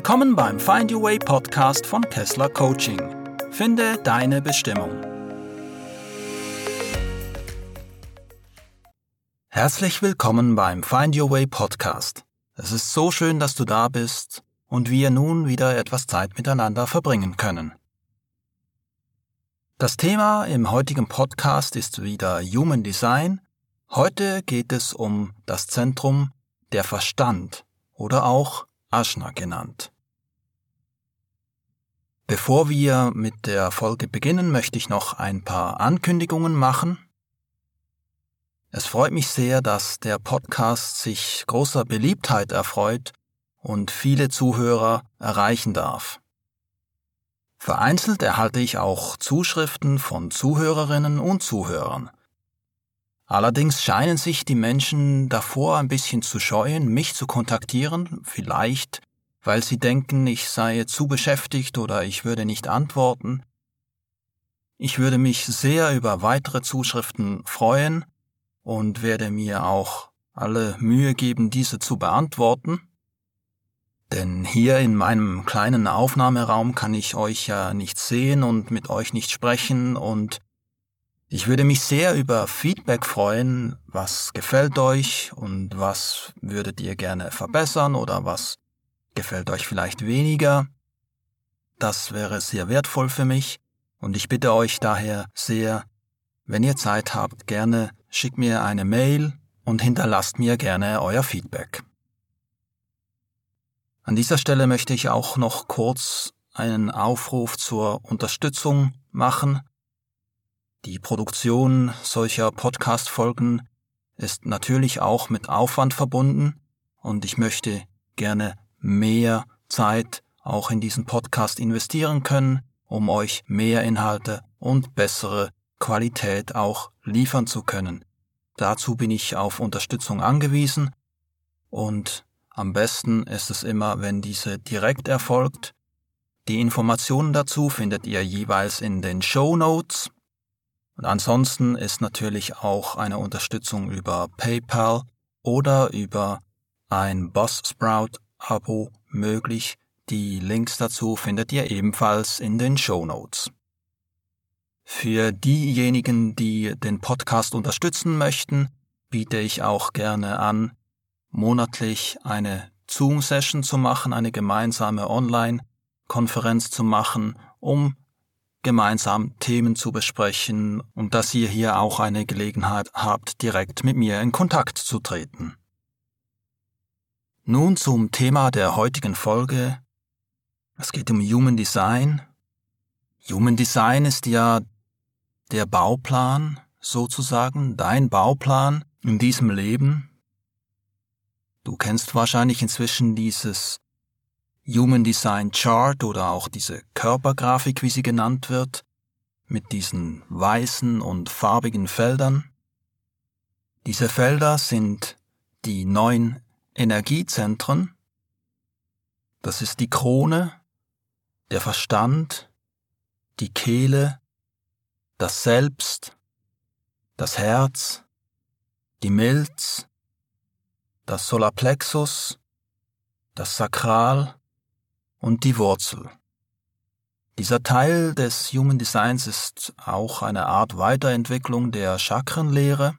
Willkommen beim Find Your Way Podcast von Kessler Coaching. Finde deine Bestimmung. Herzlich willkommen beim Find Your Way Podcast. Es ist so schön, dass du da bist und wir nun wieder etwas Zeit miteinander verbringen können. Das Thema im heutigen Podcast ist wieder Human Design. Heute geht es um das Zentrum der Verstand oder auch Ashna genannt. Bevor wir mit der Folge beginnen, möchte ich noch ein paar Ankündigungen machen. Es freut mich sehr, dass der Podcast sich großer Beliebtheit erfreut und viele Zuhörer erreichen darf. Vereinzelt erhalte ich auch Zuschriften von Zuhörerinnen und Zuhörern. Allerdings scheinen sich die Menschen davor ein bisschen zu scheuen, mich zu kontaktieren, vielleicht weil sie denken, ich sei zu beschäftigt oder ich würde nicht antworten. Ich würde mich sehr über weitere Zuschriften freuen und werde mir auch alle Mühe geben, diese zu beantworten. Denn hier in meinem kleinen Aufnahmeraum kann ich euch ja nicht sehen und mit euch nicht sprechen und ich würde mich sehr über Feedback freuen, was gefällt euch und was würdet ihr gerne verbessern oder was gefällt euch vielleicht weniger. Das wäre sehr wertvoll für mich und ich bitte euch daher sehr, wenn ihr Zeit habt, gerne schickt mir eine Mail und hinterlasst mir gerne euer Feedback. An dieser Stelle möchte ich auch noch kurz einen Aufruf zur Unterstützung machen. Die Produktion solcher Podcast-Folgen ist natürlich auch mit Aufwand verbunden und ich möchte gerne mehr Zeit auch in diesen Podcast investieren können, um euch mehr Inhalte und bessere Qualität auch liefern zu können. Dazu bin ich auf Unterstützung angewiesen und am besten ist es immer, wenn diese direkt erfolgt. Die Informationen dazu findet ihr jeweils in den Show Notes. Und ansonsten ist natürlich auch eine Unterstützung über PayPal oder über ein Buzzsprout Abo möglich. Die Links dazu findet ihr ebenfalls in den Show Notes. Für diejenigen, die den Podcast unterstützen möchten, biete ich auch gerne an, monatlich eine Zoom-Session zu machen, eine gemeinsame Online-Konferenz zu machen, um gemeinsam Themen zu besprechen und dass ihr hier auch eine Gelegenheit habt, direkt mit mir in Kontakt zu treten. Nun zum Thema der heutigen Folge. Es geht um Human Design. Human Design ist ja der Bauplan, sozusagen, dein Bauplan in diesem Leben, Du kennst wahrscheinlich inzwischen dieses Human Design Chart oder auch diese Körpergrafik, wie sie genannt wird, mit diesen weißen und farbigen Feldern. Diese Felder sind die neun Energiezentren. Das ist die Krone, der Verstand, die Kehle, das Selbst, das Herz, die Milz, das Solarplexus, das Sakral und die Wurzel. Dieser Teil des Human Designs ist auch eine Art Weiterentwicklung der Chakrenlehre.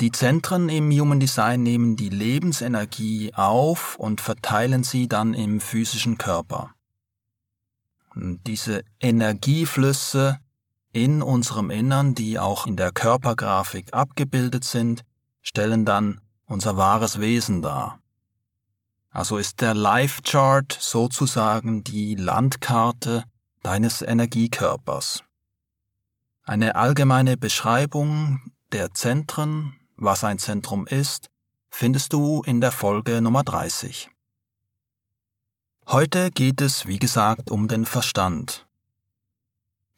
Die Zentren im Human Design nehmen die Lebensenergie auf und verteilen sie dann im physischen Körper. Und diese Energieflüsse in unserem Innern, die auch in der Körpergrafik abgebildet sind, stellen dann unser wahres Wesen dar. Also ist der Life Chart sozusagen die Landkarte deines Energiekörpers. Eine allgemeine Beschreibung der Zentren, was ein Zentrum ist, findest du in der Folge Nummer 30. Heute geht es, wie gesagt, um den Verstand.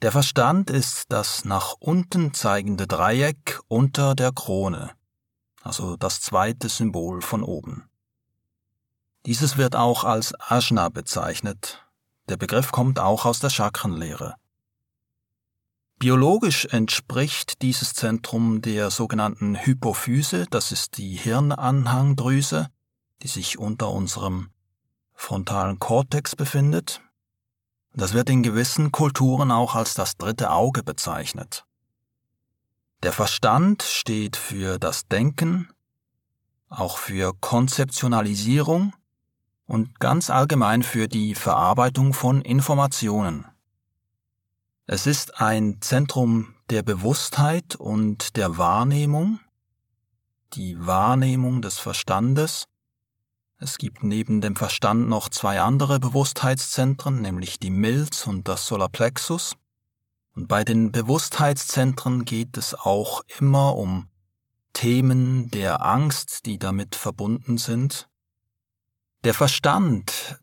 Der Verstand ist das nach unten zeigende Dreieck unter der Krone also das zweite Symbol von oben. Dieses wird auch als Ajna bezeichnet. Der Begriff kommt auch aus der Chakrenlehre. Biologisch entspricht dieses Zentrum der sogenannten Hypophyse, das ist die Hirnanhangdrüse, die sich unter unserem frontalen Kortex befindet. Das wird in gewissen Kulturen auch als das dritte Auge bezeichnet. Der Verstand steht für das Denken, auch für Konzeptionalisierung und ganz allgemein für die Verarbeitung von Informationen. Es ist ein Zentrum der Bewusstheit und der Wahrnehmung, die Wahrnehmung des Verstandes. Es gibt neben dem Verstand noch zwei andere Bewusstheitszentren, nämlich die Milz und das Solarplexus. Und bei den Bewusstheitszentren geht es auch immer um Themen der Angst, die damit verbunden sind. Der Verstand,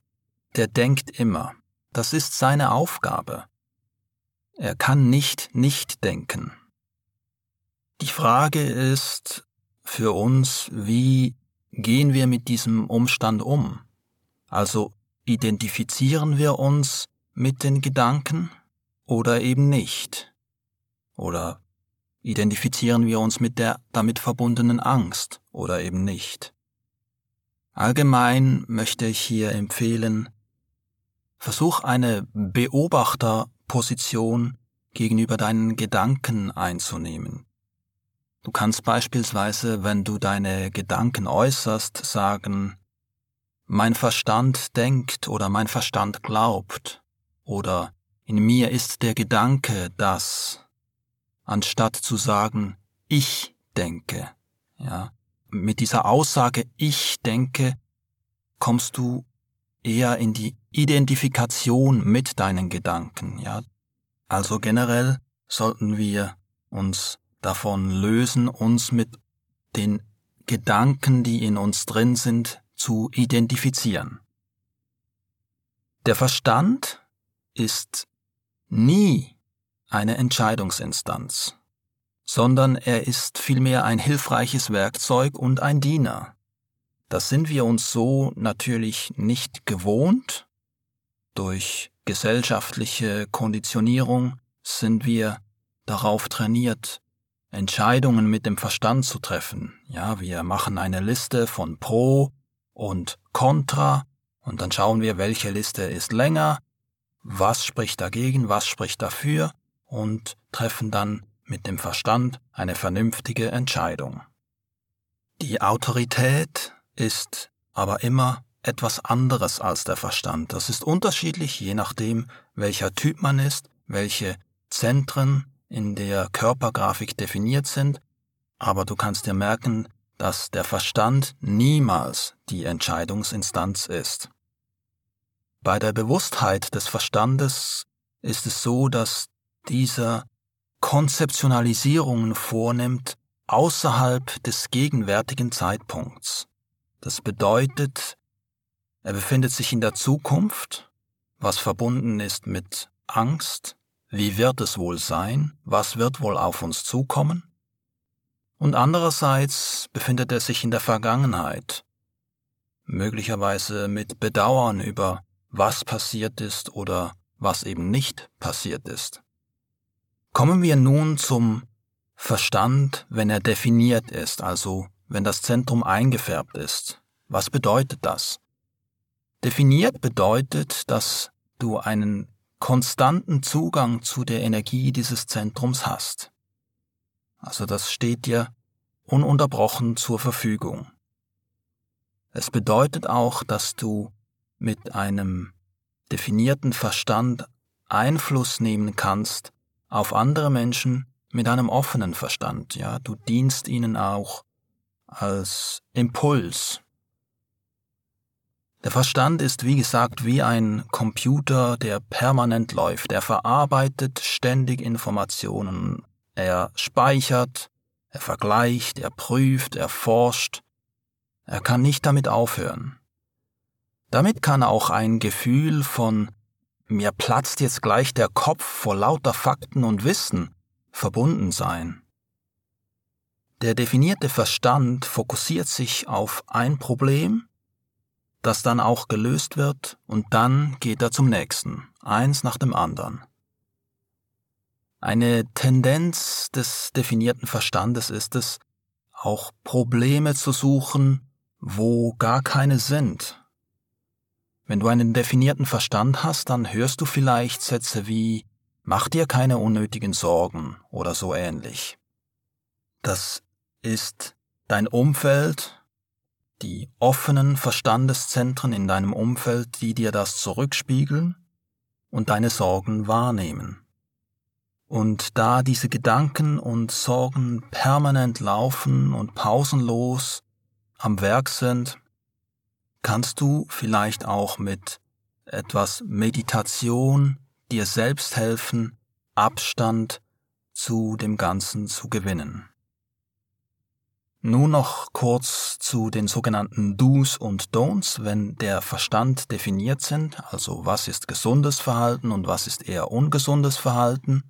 der denkt immer. Das ist seine Aufgabe. Er kann nicht nicht denken. Die Frage ist für uns, wie gehen wir mit diesem Umstand um? Also identifizieren wir uns mit den Gedanken oder eben nicht? Oder identifizieren wir uns mit der damit verbundenen Angst oder eben nicht? Allgemein möchte ich hier empfehlen, versuch eine Beobachterposition gegenüber deinen Gedanken einzunehmen. Du kannst beispielsweise, wenn du deine Gedanken äußerst, sagen, mein Verstand denkt oder mein Verstand glaubt oder in mir ist der Gedanke, dass, anstatt zu sagen, ich denke, ja, mit dieser Aussage ich denke, kommst du eher in die Identifikation mit deinen Gedanken, ja. Also generell sollten wir uns davon lösen, uns mit den Gedanken, die in uns drin sind, zu identifizieren. Der Verstand ist nie eine Entscheidungsinstanz, sondern er ist vielmehr ein hilfreiches Werkzeug und ein Diener. Das sind wir uns so natürlich nicht gewohnt. Durch gesellschaftliche Konditionierung sind wir darauf trainiert, Entscheidungen mit dem Verstand zu treffen. Ja, wir machen eine Liste von Pro und Contra und dann schauen wir, welche Liste ist länger, was spricht dagegen, was spricht dafür und treffen dann mit dem Verstand eine vernünftige Entscheidung. Die Autorität ist aber immer etwas anderes als der Verstand. Das ist unterschiedlich, je nachdem, welcher Typ man ist, welche Zentren in der Körpergrafik definiert sind, aber du kannst dir merken, dass der Verstand niemals die Entscheidungsinstanz ist. Bei der Bewusstheit des Verstandes ist es so, dass dieser Konzeptionalisierungen vornimmt außerhalb des gegenwärtigen Zeitpunkts. Das bedeutet, er befindet sich in der Zukunft, was verbunden ist mit Angst, wie wird es wohl sein, was wird wohl auf uns zukommen? Und andererseits befindet er sich in der Vergangenheit, möglicherweise mit Bedauern über was passiert ist oder was eben nicht passiert ist. Kommen wir nun zum Verstand, wenn er definiert ist, also wenn das Zentrum eingefärbt ist. Was bedeutet das? Definiert bedeutet, dass du einen konstanten Zugang zu der Energie dieses Zentrums hast. Also das steht dir ununterbrochen zur Verfügung. Es bedeutet auch, dass du mit einem definierten Verstand Einfluss nehmen kannst auf andere Menschen mit einem offenen Verstand, ja, du dienst ihnen auch als Impuls. Der Verstand ist, wie gesagt, wie ein Computer, der permanent läuft. Er verarbeitet ständig Informationen. Er speichert, er vergleicht, er prüft, er forscht. Er kann nicht damit aufhören. Damit kann auch ein Gefühl von mir platzt jetzt gleich der Kopf vor lauter Fakten und Wissen verbunden sein. Der definierte Verstand fokussiert sich auf ein Problem, das dann auch gelöst wird, und dann geht er zum nächsten, eins nach dem anderen. Eine Tendenz des definierten Verstandes ist es, auch Probleme zu suchen, wo gar keine sind, Wenn du einen definierten Verstand hast, dann hörst du vielleicht Sätze wie Mach dir keine unnötigen Sorgen oder so ähnlich. Das ist dein Umfeld, die offenen Verstandeszentren in deinem Umfeld, die dir das zurückspiegeln und deine Sorgen wahrnehmen. Und da diese Gedanken und Sorgen permanent laufen und pausenlos am Werk sind, kannst du vielleicht auch mit etwas Meditation dir selbst helfen, Abstand zu dem Ganzen zu gewinnen. Nun noch kurz zu den sogenannten Do's und Don'ts, wenn der Verstand definiert sind, also was ist gesundes Verhalten und was ist eher ungesundes Verhalten.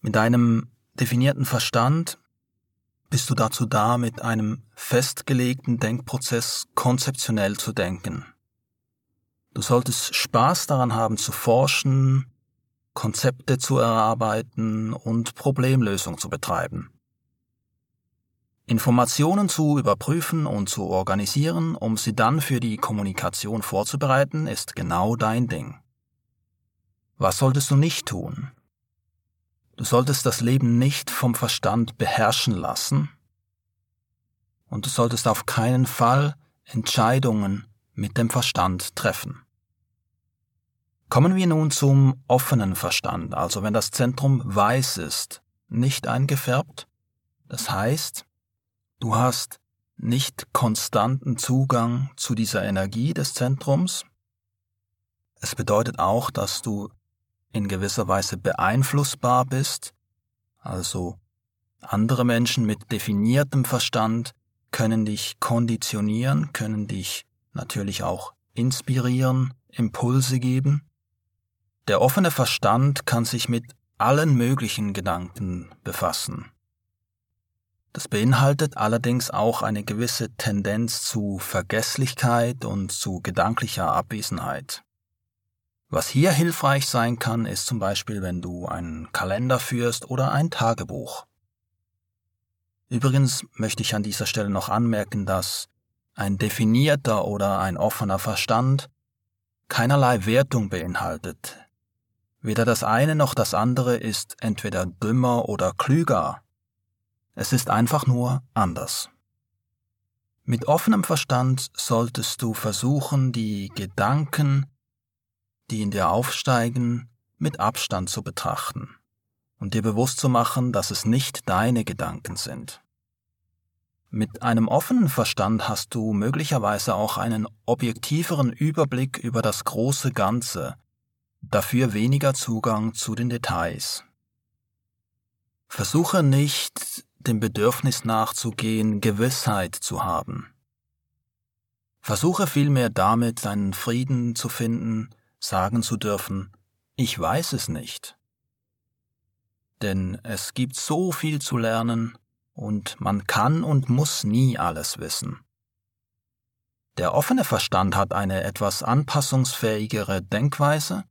Mit einem definierten Verstand bist du dazu da, mit einem festgelegten Denkprozess konzeptionell zu denken. Du solltest Spaß daran haben zu forschen, Konzepte zu erarbeiten und Problemlösung zu betreiben. Informationen zu überprüfen und zu organisieren, um sie dann für die Kommunikation vorzubereiten, ist genau dein Ding. Was solltest du nicht tun? Du solltest das Leben nicht vom Verstand beherrschen lassen und du solltest auf keinen Fall Entscheidungen mit dem Verstand treffen. Kommen wir nun zum offenen Verstand, also wenn das Zentrum weiß ist, nicht eingefärbt, das heißt, Du hast nicht konstanten Zugang zu dieser Energie des Zentrums. Es bedeutet auch, dass du in gewisser Weise beeinflussbar bist, also andere Menschen mit definiertem Verstand können dich konditionieren, können dich natürlich auch inspirieren, Impulse geben. Der offene Verstand kann sich mit allen möglichen Gedanken befassen. Das beinhaltet allerdings auch eine gewisse Tendenz zu Vergesslichkeit und zu gedanklicher Abwesenheit. Was hier hilfreich sein kann, ist zum Beispiel, wenn du einen Kalender führst oder ein Tagebuch. Übrigens möchte ich an dieser Stelle noch anmerken, dass ein definierter oder ein offener Verstand keinerlei Wertung beinhaltet. Weder das eine noch das andere ist entweder dümmer oder klüger es ist einfach nur anders. Mit offenem Verstand solltest du versuchen, die Gedanken, die in dir aufsteigen, mit Abstand zu betrachten und dir bewusst zu machen, dass es nicht deine Gedanken sind. Mit einem offenen Verstand hast du möglicherweise auch einen objektiveren Überblick über das große Ganze, dafür weniger Zugang zu den Details. Versuche nicht, dem Bedürfnis nachzugehen, Gewissheit zu haben. Versuche vielmehr damit deinen Frieden zu finden, sagen zu dürfen, ich weiß es nicht. Denn es gibt so viel zu lernen, und man kann und muss nie alles wissen. Der offene Verstand hat eine etwas anpassungsfähigere Denkweise,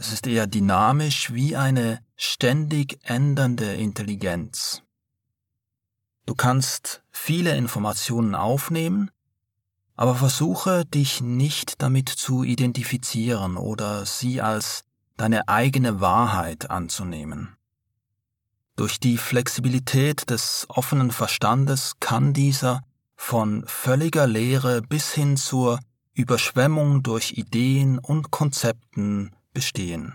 es ist eher dynamisch wie eine ständig ändernde Intelligenz. Du kannst viele Informationen aufnehmen, aber versuche dich nicht damit zu identifizieren oder sie als deine eigene Wahrheit anzunehmen. Durch die Flexibilität des offenen Verstandes kann dieser von völliger Leere bis hin zur Überschwemmung durch Ideen und Konzepten bestehen.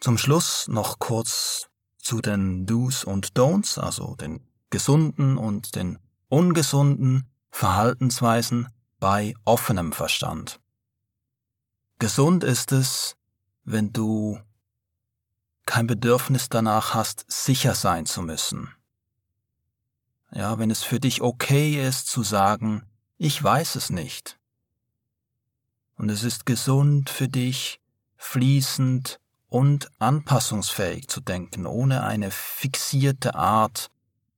Zum Schluss noch kurz zu den Do's und Don'ts, also den gesunden und den ungesunden Verhaltensweisen bei offenem Verstand. Gesund ist es, wenn du kein Bedürfnis danach hast, sicher sein zu müssen. Ja, wenn es für dich okay ist zu sagen, ich weiß es nicht. Und es ist gesund für dich, fließend und anpassungsfähig zu denken, ohne eine fixierte Art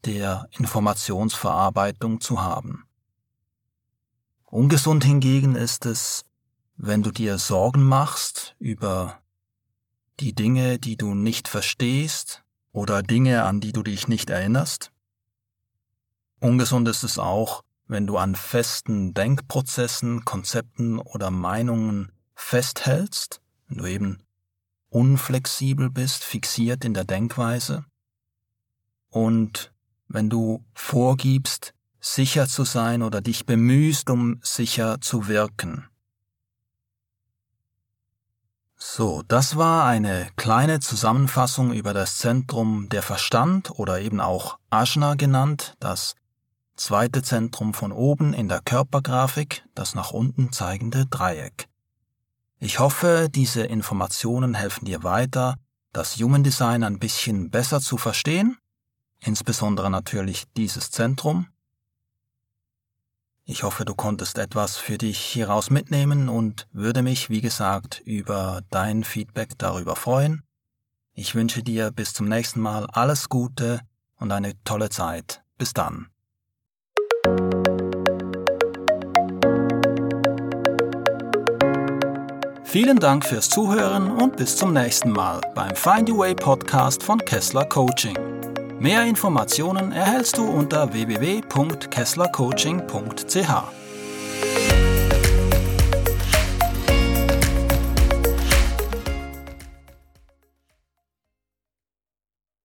der Informationsverarbeitung zu haben. Ungesund hingegen ist es, wenn du dir Sorgen machst über die Dinge, die du nicht verstehst oder Dinge, an die du dich nicht erinnerst. Ungesund ist es auch, wenn du an festen Denkprozessen, Konzepten oder Meinungen festhältst, wenn du eben unflexibel bist, fixiert in der Denkweise und wenn du vorgibst, sicher zu sein oder dich bemühst, um sicher zu wirken. So, das war eine kleine Zusammenfassung über das Zentrum der Verstand oder eben auch Ajna genannt, das zweite Zentrum von oben in der Körpergrafik, das nach unten zeigende Dreieck. Ich hoffe, diese Informationen helfen dir weiter, das Human Design ein bisschen besser zu verstehen, insbesondere natürlich dieses Zentrum. Ich hoffe, du konntest etwas für dich hieraus mitnehmen und würde mich, wie gesagt, über dein Feedback darüber freuen. Ich wünsche dir bis zum nächsten Mal alles Gute und eine tolle Zeit. Bis dann. Vielen Dank fürs Zuhören und bis zum nächsten Mal beim Find Your Way Podcast von Kessler Coaching. Mehr Informationen erhältst du unter www.kesslercoaching.ch.